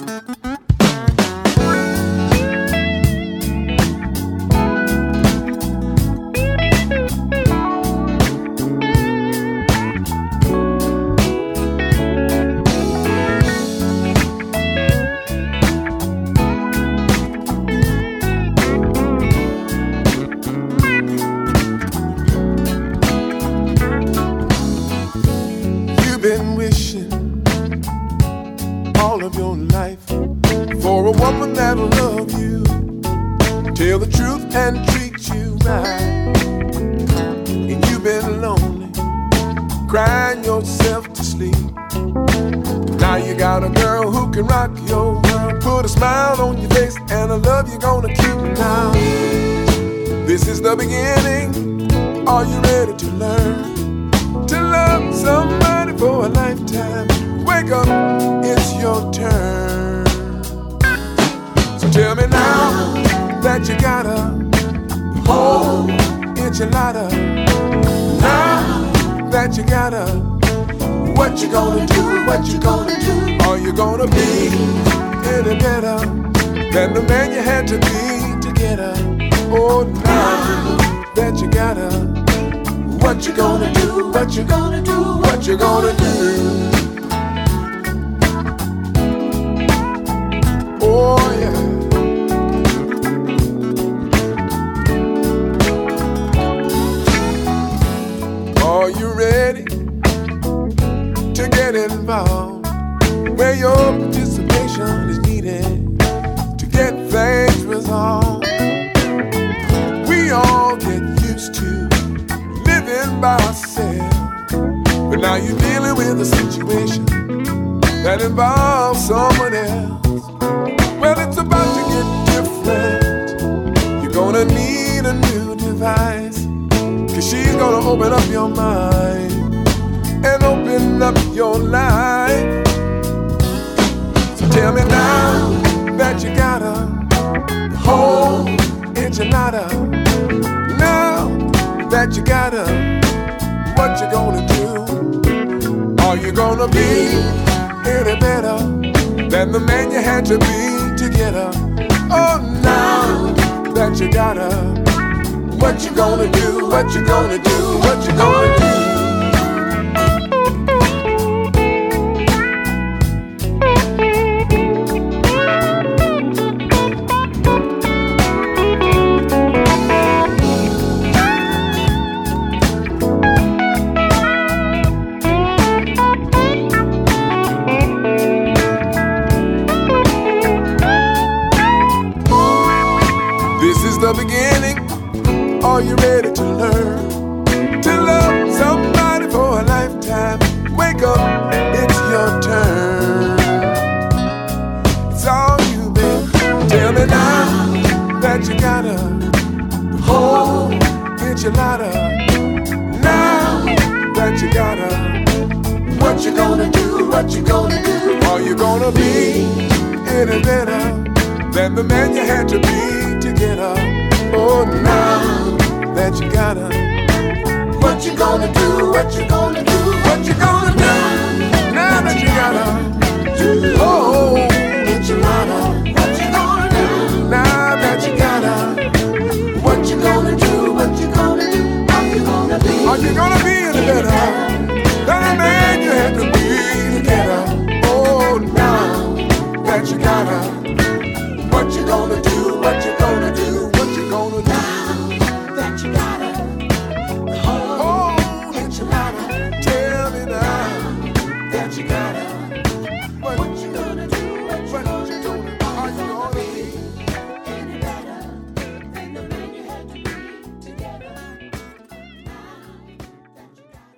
Música myself. But now you're dealing with a situation that involves someone else. Well, it's about to get different. You're gonna need a new device. Cause she's gonna open up your mind and open up your life. So tell me now that you got a whole enchilada. Now that you got a what you gonna do? Are you gonna be any better than the man you had to be to get her? Oh, now that you got her, what you gonna do? What you gonna do? What you gonna do? matter.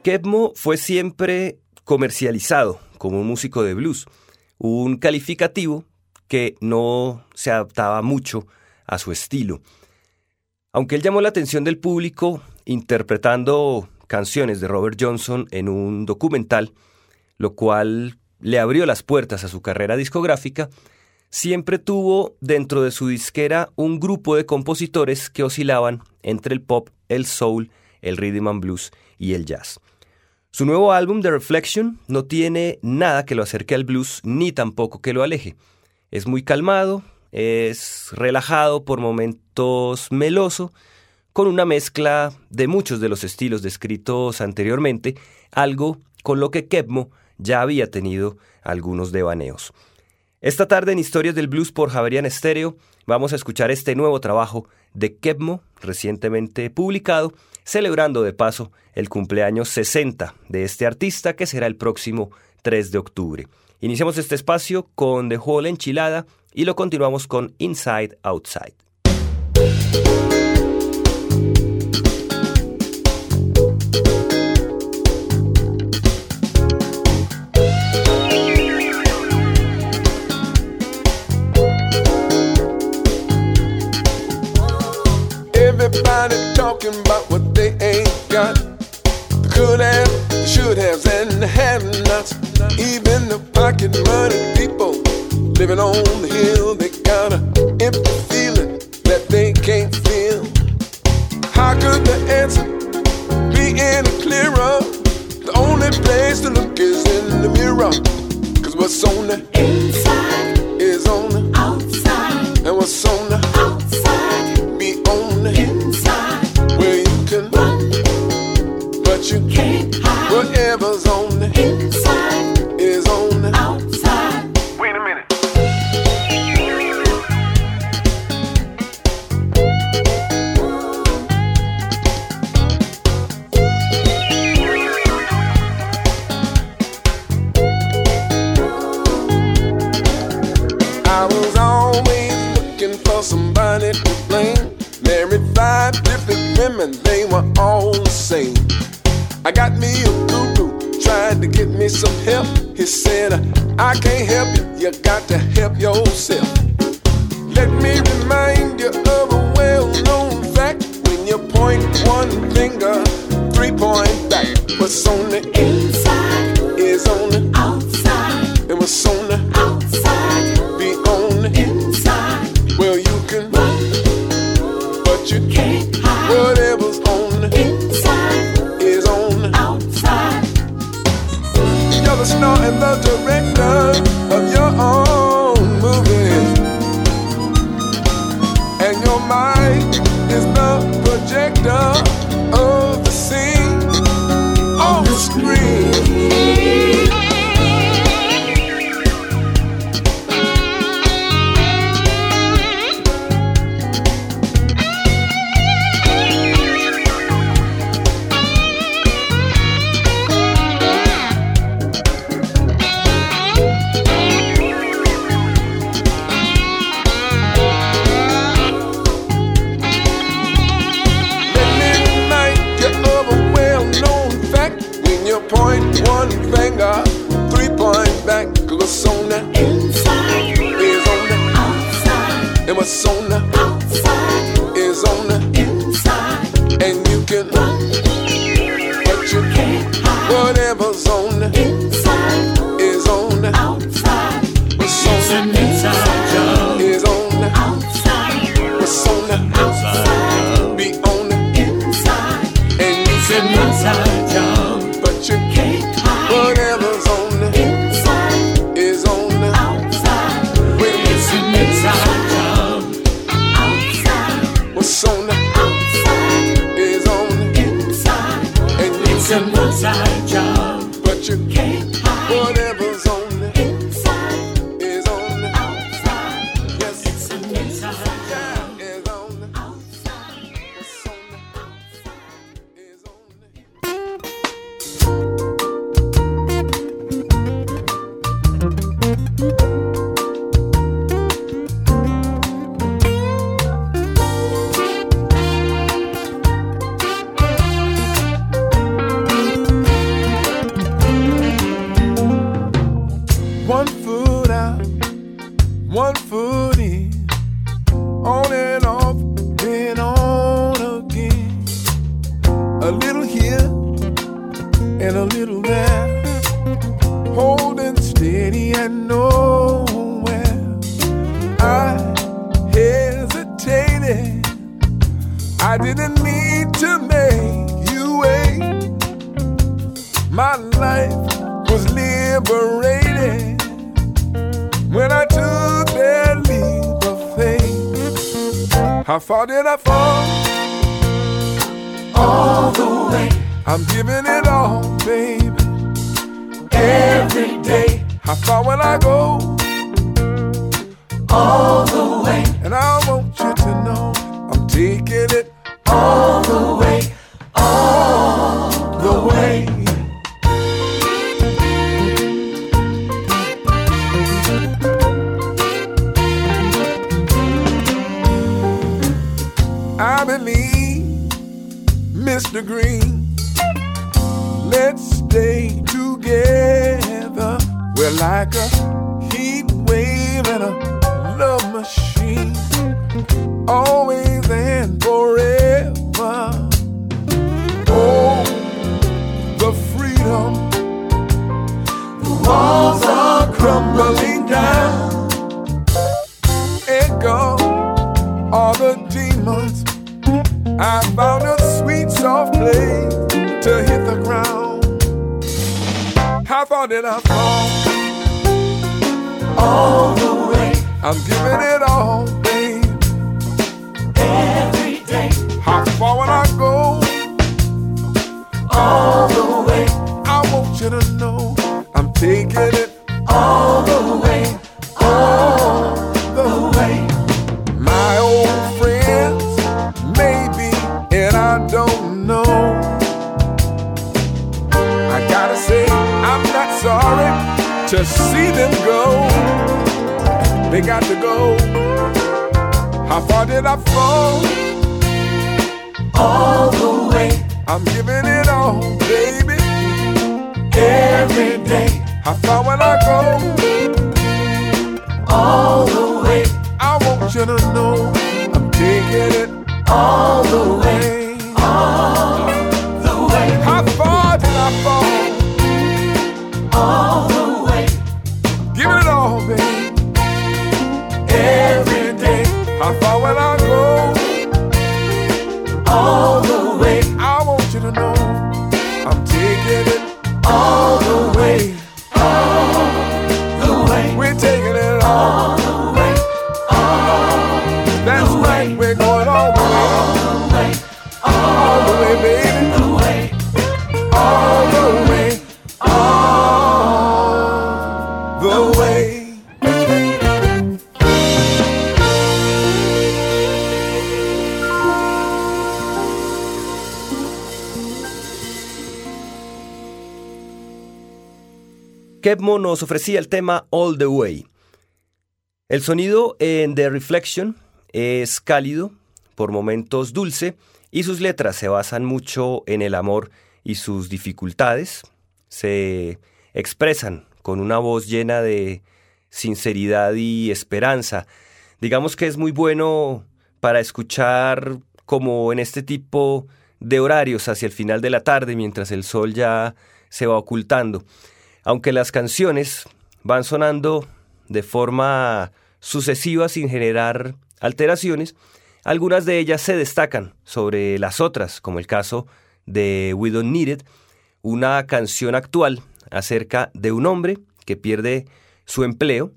Kebmo fue siempre comercializado como un músico de blues, un calificativo que no se adaptaba mucho a su estilo. Aunque él llamó la atención del público interpretando canciones de Robert Johnson en un documental, lo cual le abrió las puertas a su carrera discográfica, siempre tuvo dentro de su disquera un grupo de compositores que oscilaban entre el pop, el soul, el rhythm and blues y el jazz. Su nuevo álbum The Reflection no tiene nada que lo acerque al blues ni tampoco que lo aleje. Es muy calmado, es relajado, por momentos meloso, con una mezcla de muchos de los estilos descritos anteriormente, algo con lo que Kepmo ya había tenido algunos devaneos. Esta tarde en Historias del Blues por Javerian Stereo vamos a escuchar este nuevo trabajo de Kepmo, recientemente publicado, celebrando de paso el cumpleaños 60 de este artista que será el próximo 3 de octubre. Iniciamos este espacio con The Hall Enchilada y lo continuamos con Inside Outside. Got. The could have, the should haves, and the have nots. Even the pocket money people living on the hill, they got a empty feeling that they can't feel. How could the answer be any clearer? The only place to look is in the mirror. Cause what's on the you can't what's on the outside, be on the. inside. Well, you can, Run, but you can't did I fall? All the way, I'm giving it got to go. How far did I fall? all the way, I'm giving it all, baby. every day, How far Kepmo nos ofrecía el tema All the Way. El sonido en The Reflection es cálido, por momentos dulce, y sus letras se basan mucho en el amor y sus dificultades. Se expresan con una voz llena de sinceridad y esperanza. Digamos que es muy bueno para escuchar como en este tipo de horarios hacia el final de la tarde mientras el sol ya se va ocultando. Aunque las canciones van sonando de forma sucesiva sin generar alteraciones, algunas de ellas se destacan sobre las otras, como el caso de We Don't Need It, una canción actual acerca de un hombre que pierde su empleo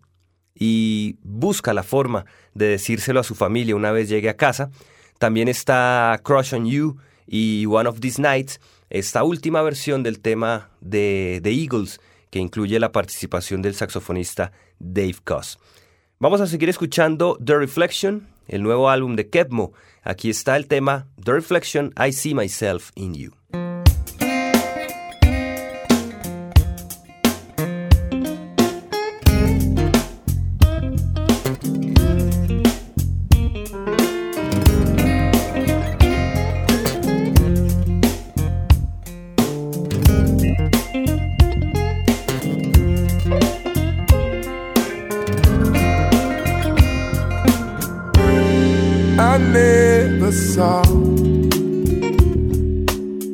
y busca la forma de decírselo a su familia una vez llegue a casa. También está Crush on You y One of These Nights, esta última versión del tema de The Eagles, que incluye la participación del saxofonista Dave Koz. Vamos a seguir escuchando The Reflection, el nuevo álbum de Kepmo. Aquí está el tema The Reflection, I See Myself in You.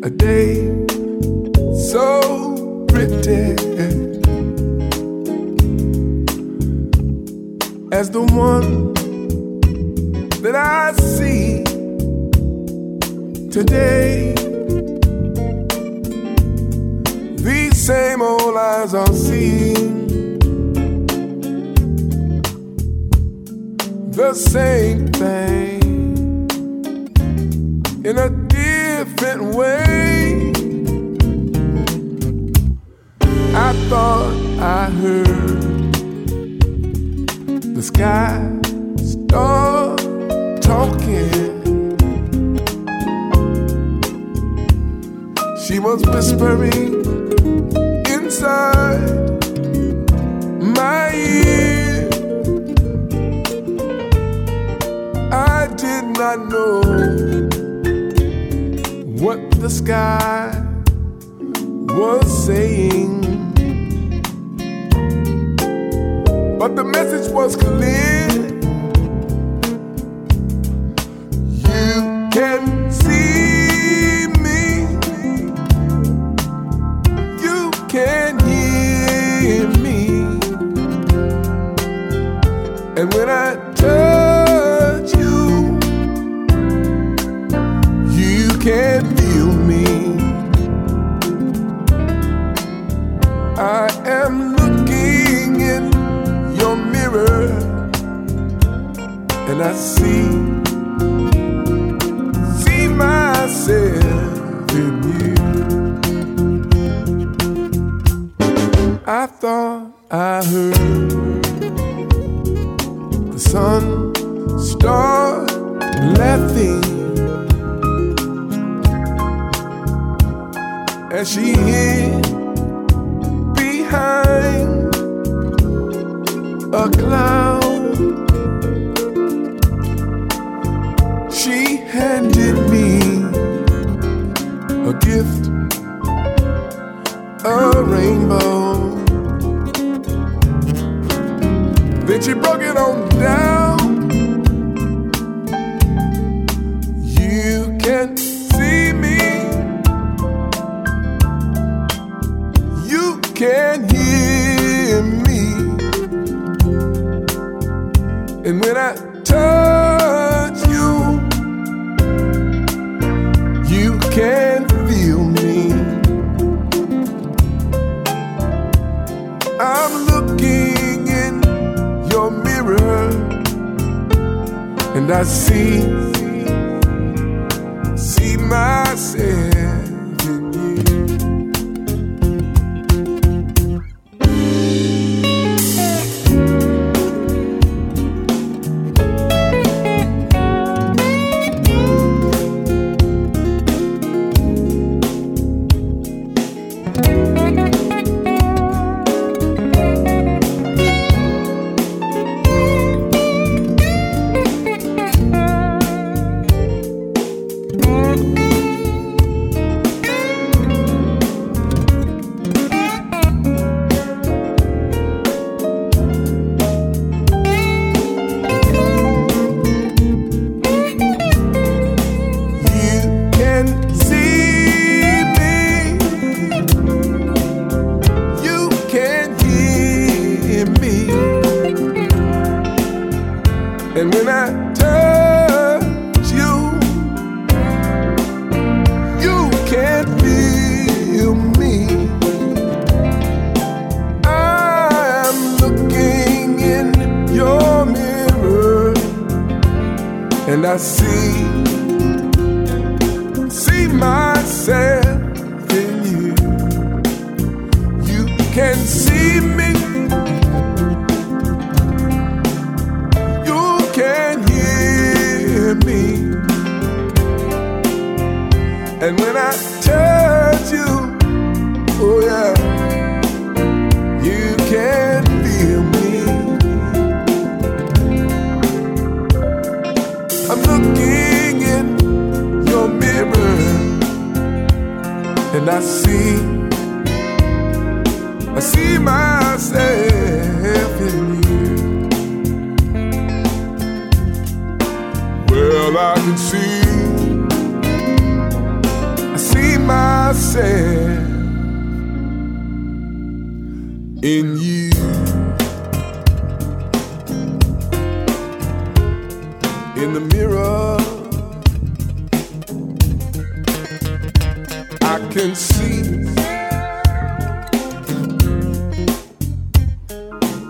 A day and I see, see myself in you. I thought I heard the sun start laughing as she hid behind a cloud. gift, a rainbow. Then she broke it on down. You can see me, you can hear me, and when I and I see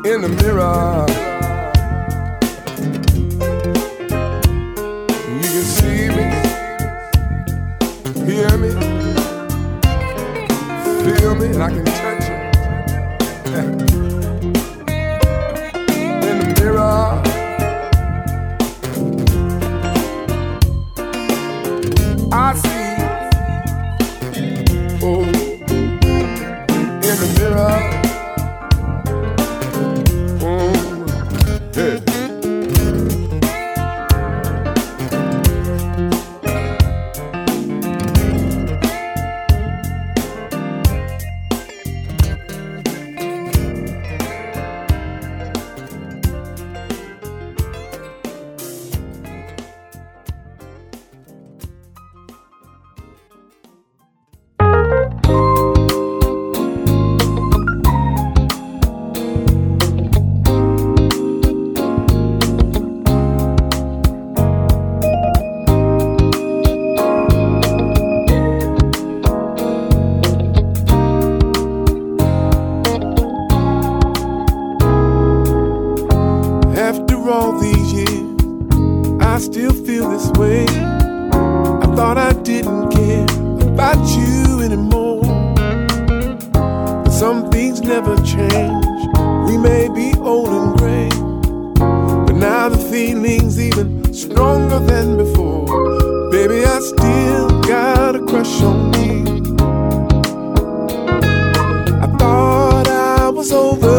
in the mirror. You can see me, hear me, feel me, and I can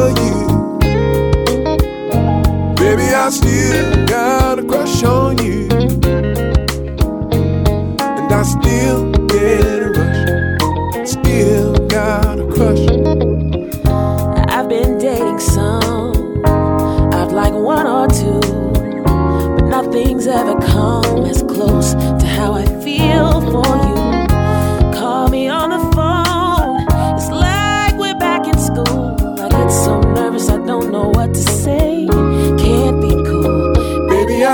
you. Baby, I still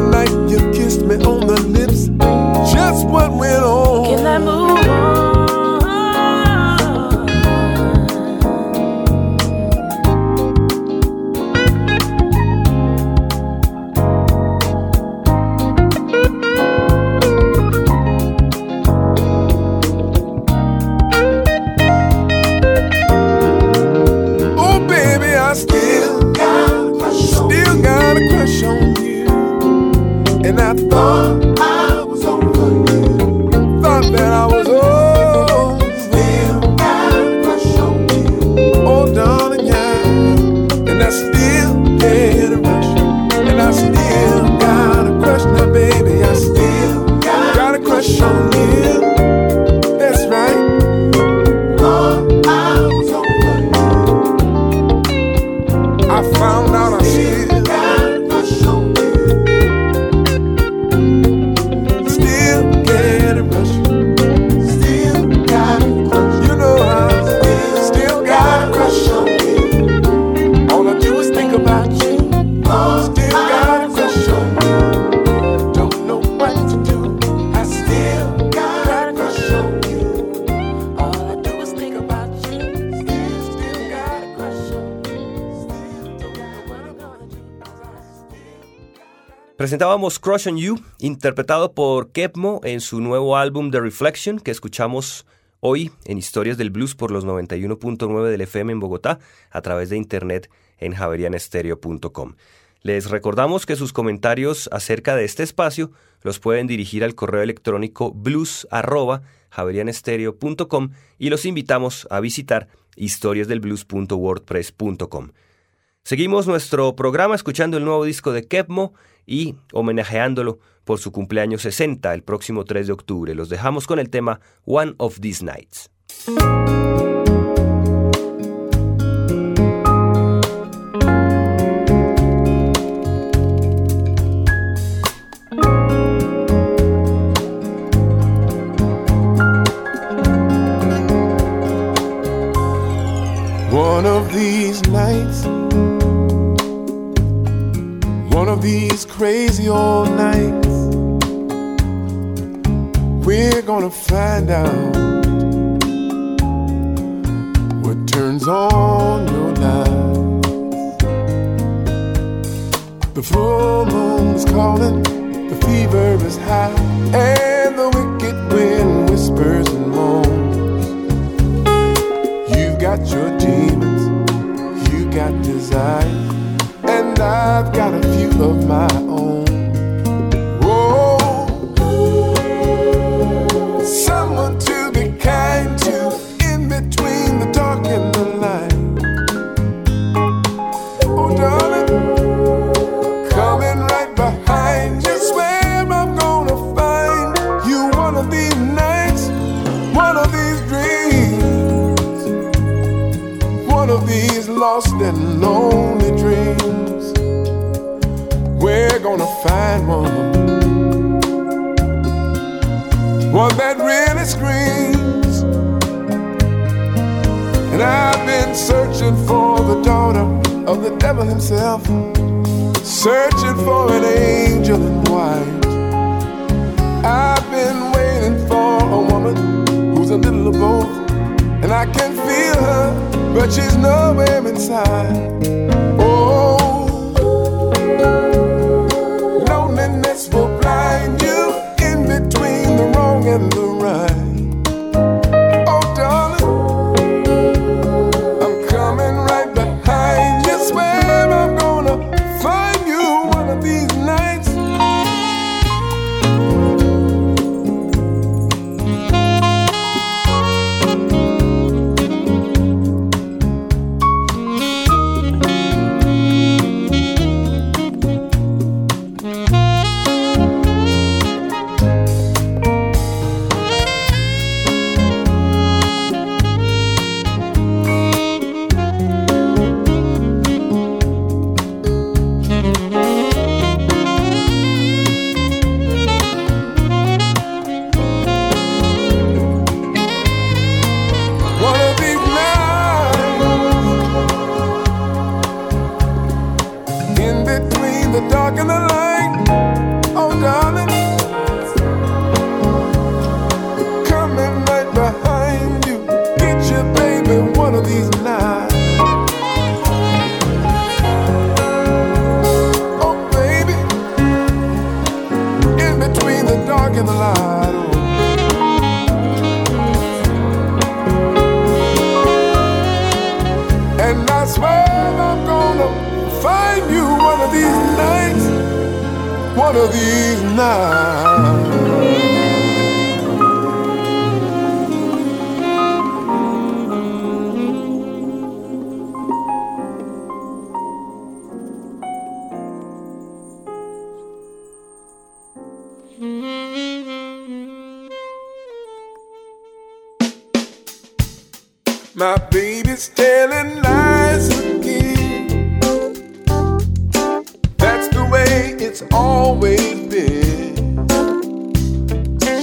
night. Interpretado por Kepmo en su nuevo álbum The Reflection, que escuchamos hoy en Historias del Blues por los 91.9 del FM en Bogotá, a través de internet en javerianestereo.com. Les recordamos que sus comentarios acerca de este espacio los pueden dirigir al correo electrónico blues.javerianestereo.com y los invitamos a visitar historiasdelblues.wordpress.com. Seguimos nuestro programa escuchando el nuevo disco de Kepmo y homenajeándolo por su cumpleaños 60 el próximo 3 de octubre. Los dejamos con el tema One of These Nights. One of these of these crazy old nights, we're gonna find out what turns on your light. The full moon is calling, the fever is high, and the wicked wind whispers and moans. You've got your demons, you got desires, and I've got a of my own. Searching for the daughter of the devil himself, searching for an angel in white. I've been waiting for a woman who's a little of both, and I can feel her but she's nowhere inside.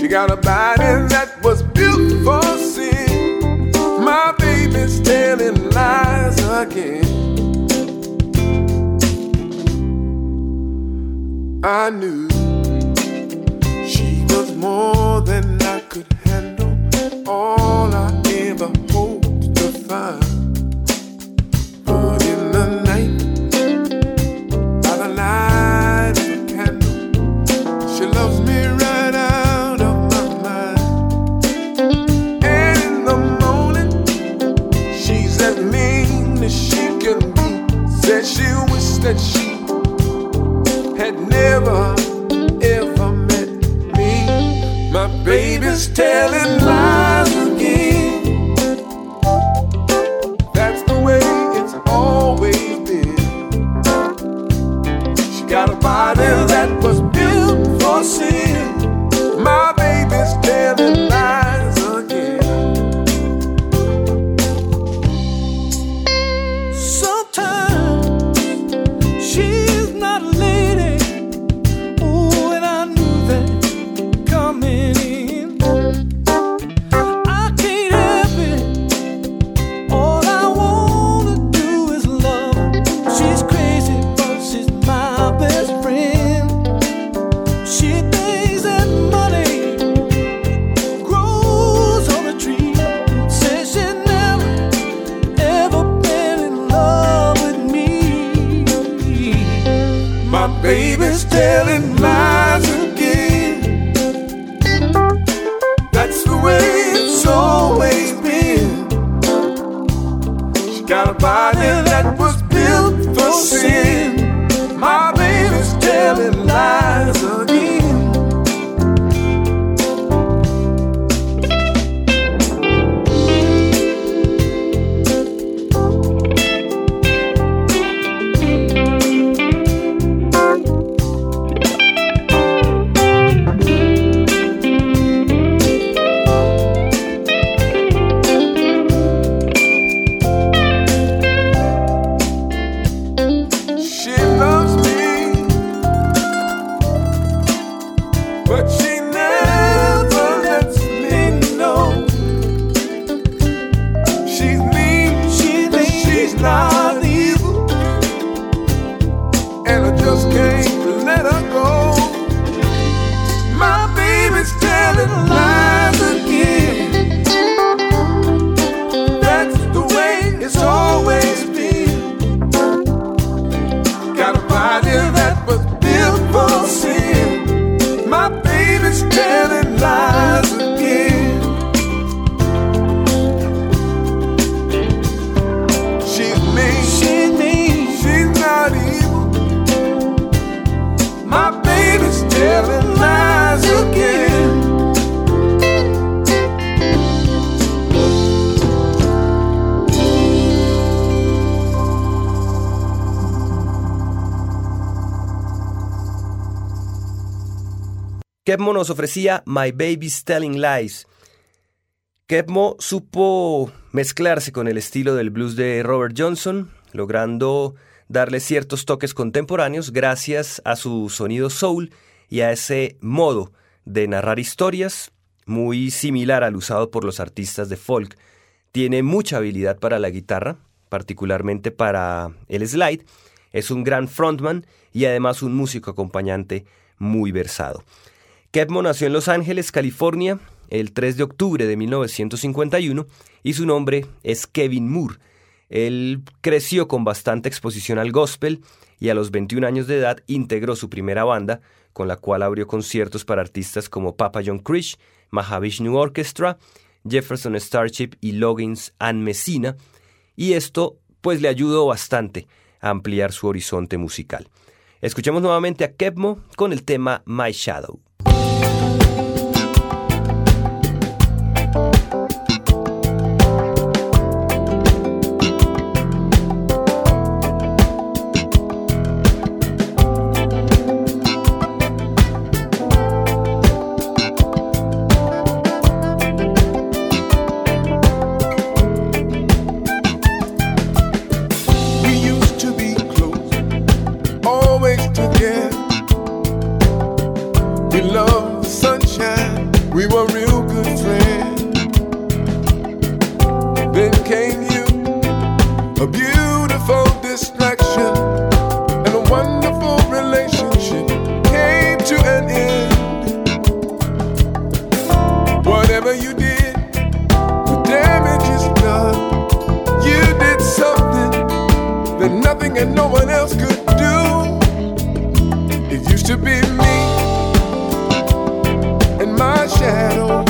She got a body that was built for sin. My baby's telling lies again. I knew she was more than I could handle. All I ever hoped fine. But telling lies. Body that was built for sin. My baby's telling lies Nos ofrecía My Baby's Telling Lies. Kepmo supo mezclarse con el estilo del blues de Robert Johnson, logrando darle ciertos toques contemporáneos gracias a su sonido soul y a ese modo de narrar historias muy similar al usado por los artistas de folk. Tiene mucha habilidad para la guitarra, particularmente para el slide. Es un gran frontman y además un músico acompañante muy versado. Kepmo nació en Los Ángeles, California, el 3 de octubre de 1951 y su nombre es Kevin Moore. Él creció con bastante exposición al gospel y a los 21 años de edad integró su primera banda, con la cual abrió conciertos para artistas como Papa John Krish, Mahavishnu Orchestra, Jefferson Starship y Loggins and Messina, y esto pues le ayudó bastante a ampliar su horizonte musical. Escuchemos nuevamente a Kepmo con el tema My Shadow. To be me and my shadow,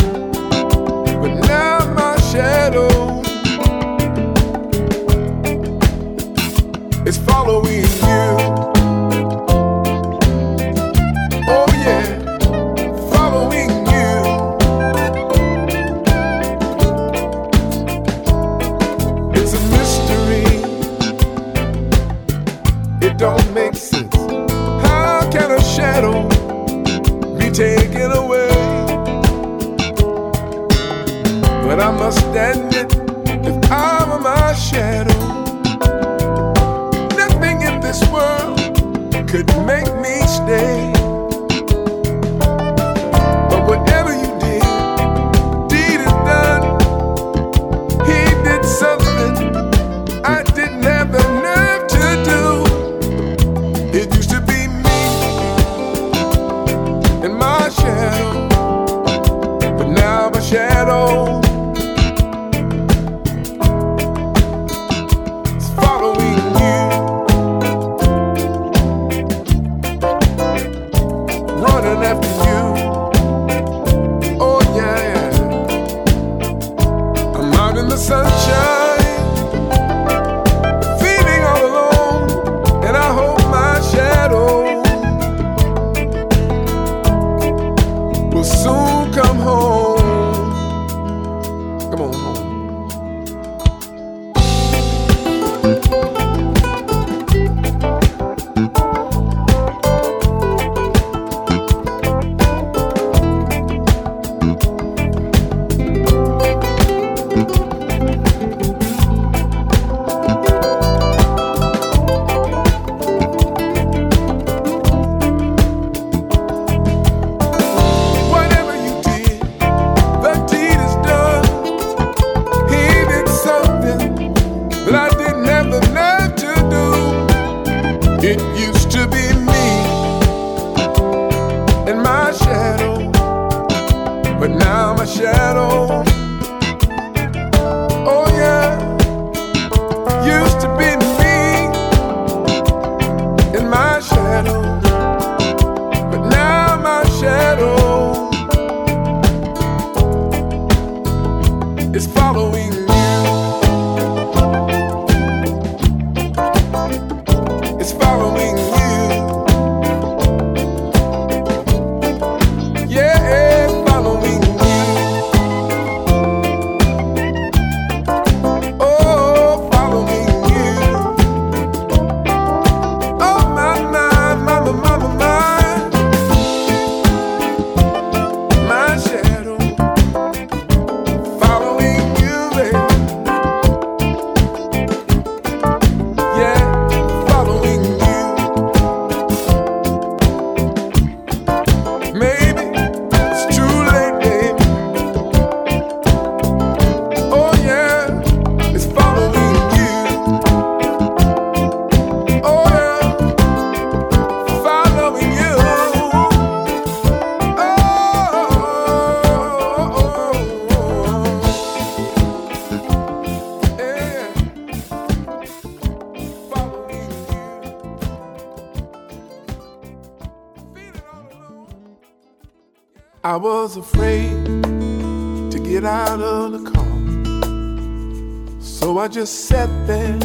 just sat there.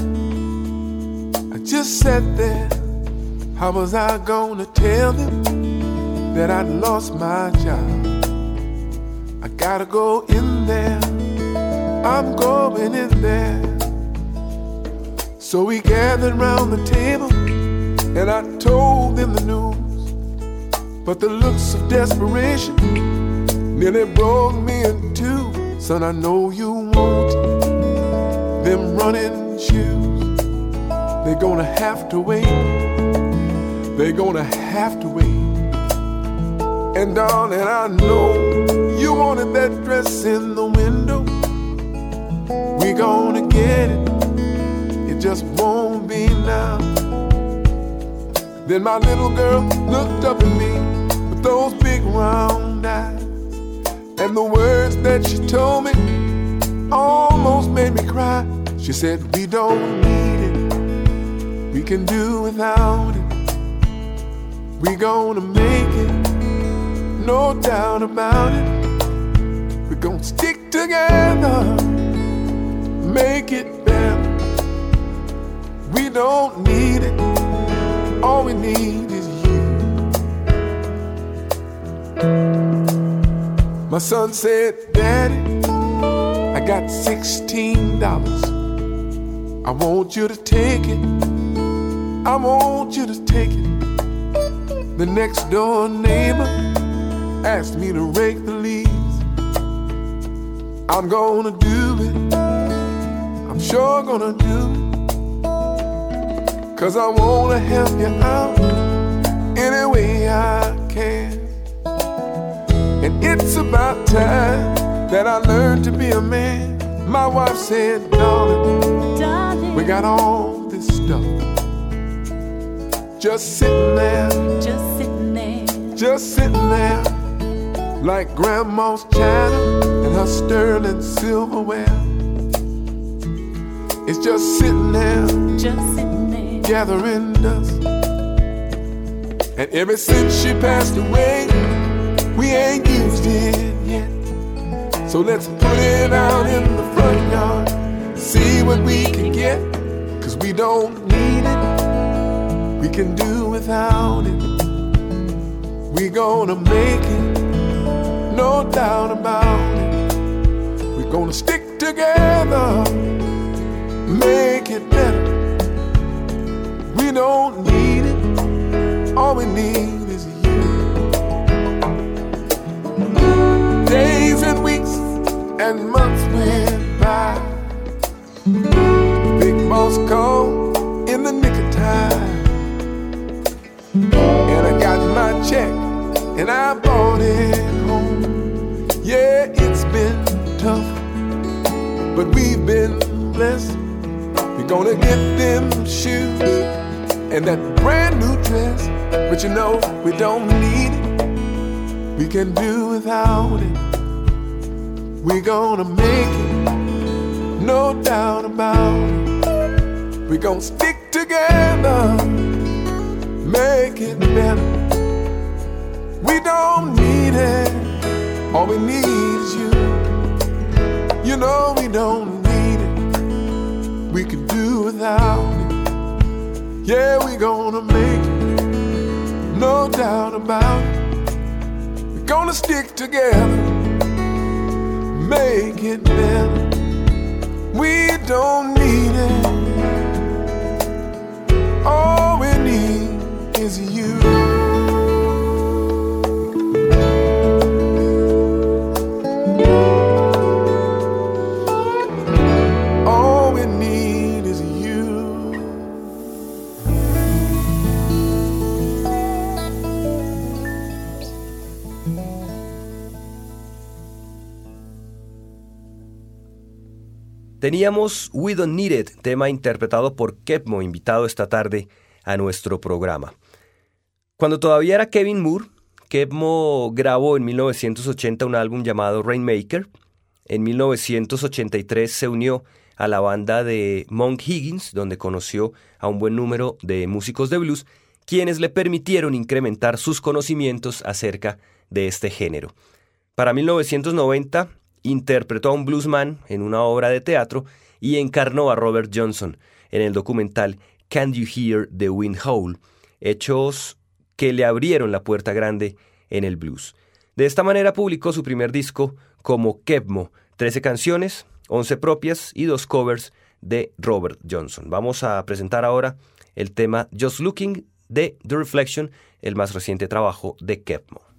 I just sat there. How was I gonna tell them that I'd lost my job? I gotta go in there. I'm going in there. So we gathered round the table and I told them the news. But the looks of desperation nearly broke me in two. Son, I know you won't them running shoes. They're gonna have to wait. They're gonna have to wait. And darling, I know you wanted that dress in the window. We gonna get it. It just won't be now. Then my little girl looked up at me with those big round eyes. And the words that she told me almost made me cry. She said, We don't need it, we can do without it. We gonna make it, no doubt about it. We're gonna stick together, make it better. We don't need all we need is you. My son said, Daddy, I got $16. I want you to take it. I want you to take it. The next door neighbor asked me to rake the leaves. I'm gonna do it. I'm sure gonna do it. Cause I wanna help you out any way I can. And it's about time that I learned to be a man. My wife said, darling, darling, we got all this stuff just sitting there, just sitting there, just sitting there, like grandma's china and her sterling silverware. It's just sitting there, just sitting there, gathering dust. And ever since she passed away, we ain't used it yet. So let's put it out in the front yard, see what we can get, cause we don't need it, we can do without it. We gonna make it, no doubt about it. We're gonna stick together, make it better. We don't need it, all we need is you. Days and weeks and months went by. Big boss called in the nick of time. And I got my check and I brought it home. Yeah, it's been tough, but we've been blessed. We're gonna get them shoes and that brand new dress. But you know, we don't need it, we can do without it. We're gonna make it, no doubt about it. We gonna stick together, make it better. We don't need it, all we need is you. You know we don't need it. We can do without it. Yeah, we gonna make it. No doubt about it. We're gonna stick together. Make it better. We don't need it. All we need is you. Teníamos We Don't Need It, tema interpretado por Kepmo, invitado esta tarde a nuestro programa. Cuando todavía era Kevin Moore, Kepmo grabó en 1980 un álbum llamado Rainmaker. En 1983 se unió a la banda de Monk Higgins, donde conoció a un buen número de músicos de blues, quienes le permitieron incrementar sus conocimientos acerca de este género. Para 1990 interpretó a un bluesman en una obra de teatro y encarnó a Robert Johnson en el documental Can You Hear the Wind Howl, hechos que le abrieron la puerta grande en el blues. De esta manera publicó su primer disco como Kepmo, 13 canciones, 11 propias y dos covers de Robert Johnson. Vamos a presentar ahora el tema Just Looking de The Reflection, el más reciente trabajo de Kepmo.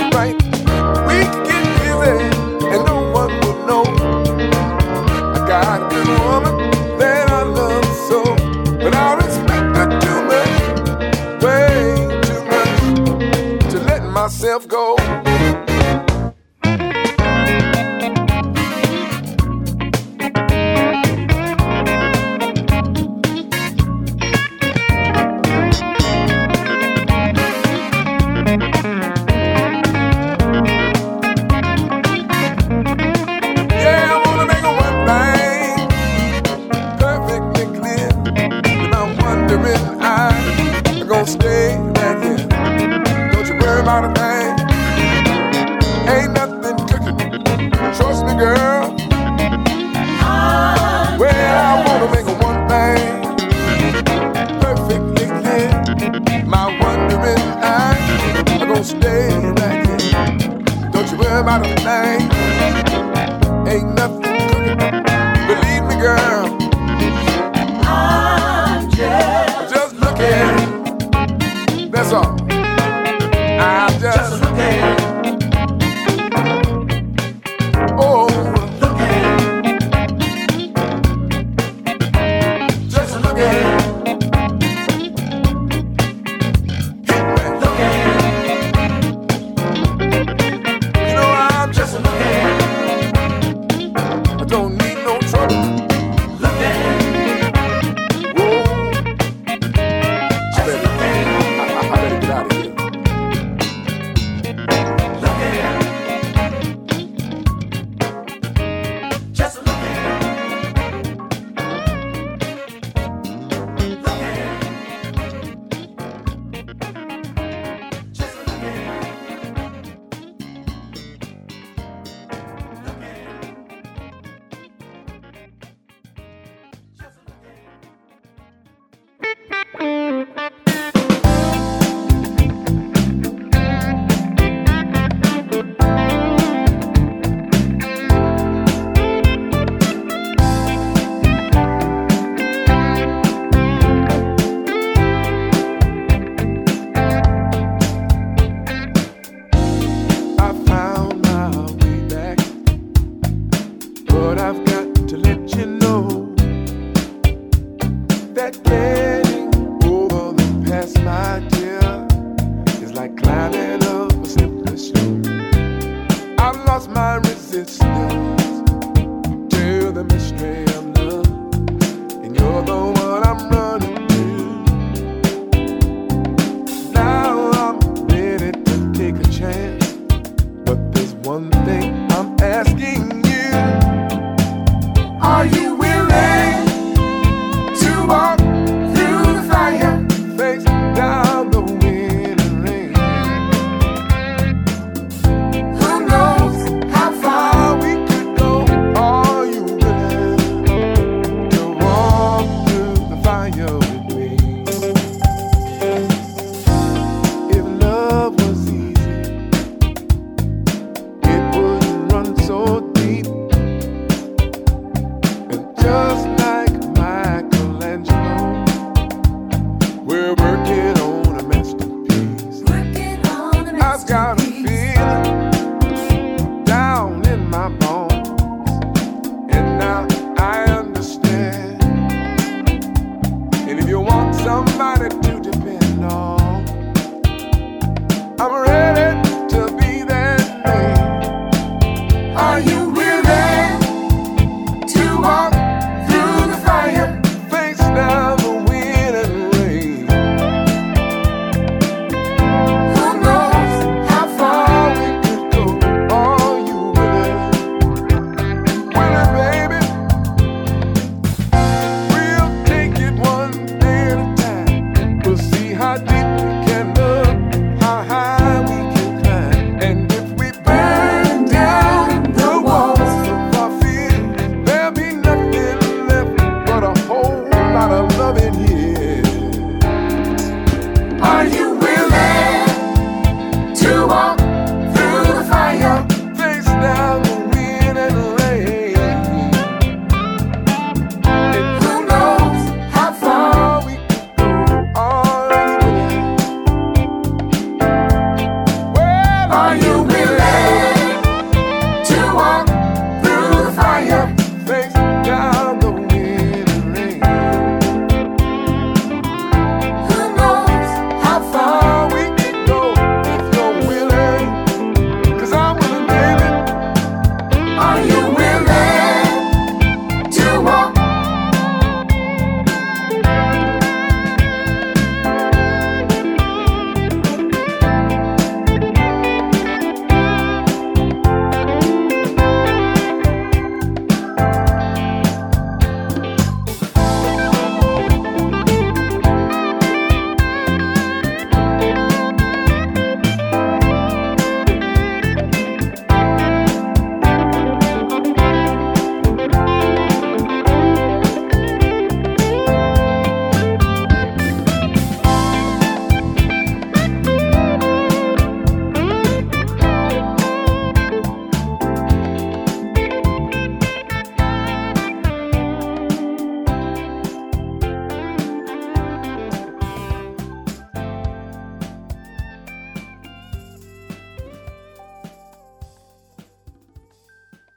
Right.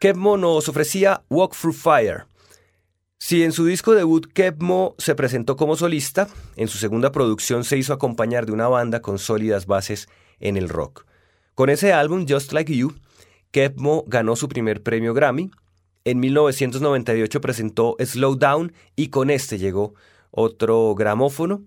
Kebmo nos ofrecía Walk Through Fire. Si en su disco debut Kebmo se presentó como solista, en su segunda producción se hizo acompañar de una banda con sólidas bases en el rock. Con ese álbum, Just Like You, Kebmo ganó su primer premio Grammy. En 1998 presentó Slow Down y con este llegó otro gramófono.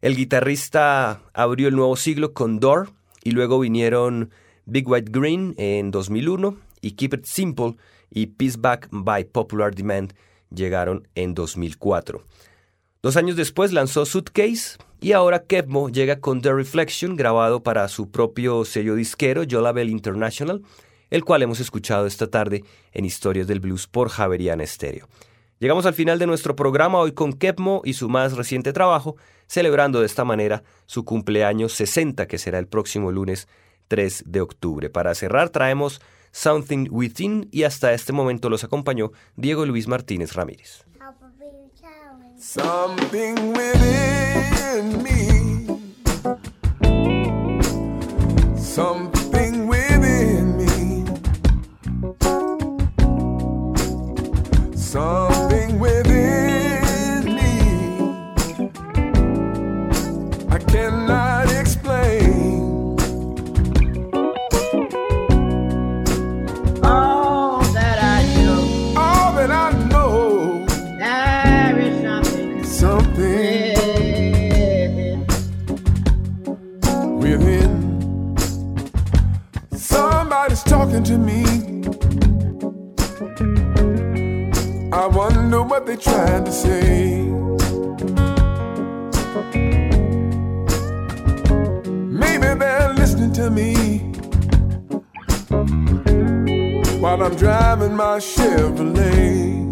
El guitarrista abrió el nuevo siglo con Door y luego vinieron Big White Green en 2001 y Keep It Simple y Peace Back by Popular Demand llegaron en 2004. Dos años después lanzó Suitcase y ahora Kevmo llega con The Reflection grabado para su propio sello disquero Jolabel International, el cual hemos escuchado esta tarde en Historias del Blues por Javeriana Stereo. Llegamos al final de nuestro programa hoy con Kepmo y su más reciente trabajo, celebrando de esta manera su cumpleaños 60, que será el próximo lunes 3 de octubre. Para cerrar, traemos Something Within y hasta este momento los acompañó Diego Luis Martínez Ramírez. Something within me. to me. I wonder what they tried to say. Maybe they're listening to me while I'm driving my Chevrolet.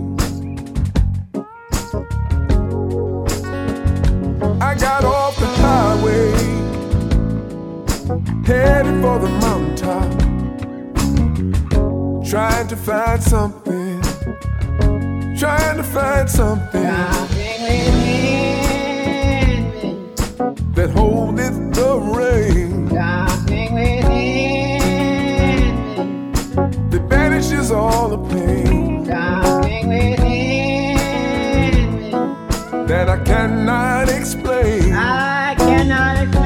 I got off the highway, headed for the mountaintop trying to find something, trying to find something that holdeth the rain, that banishes all the pain that I cannot explain. I cannot explain.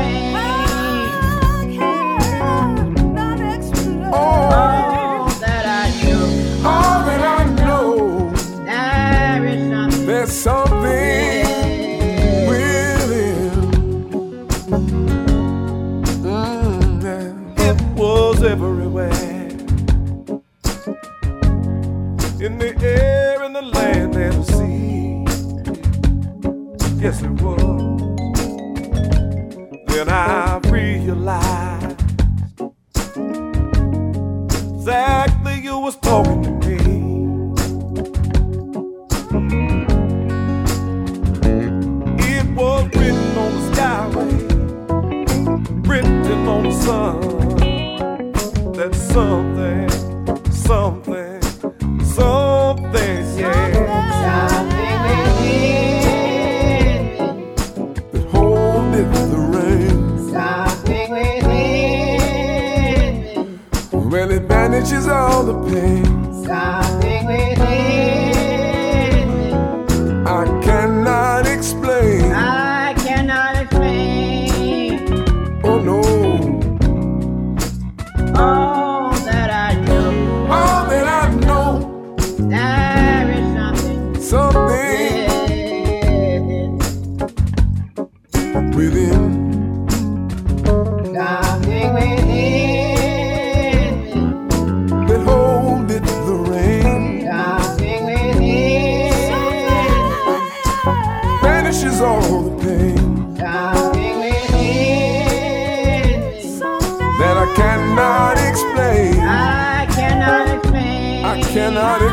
cannot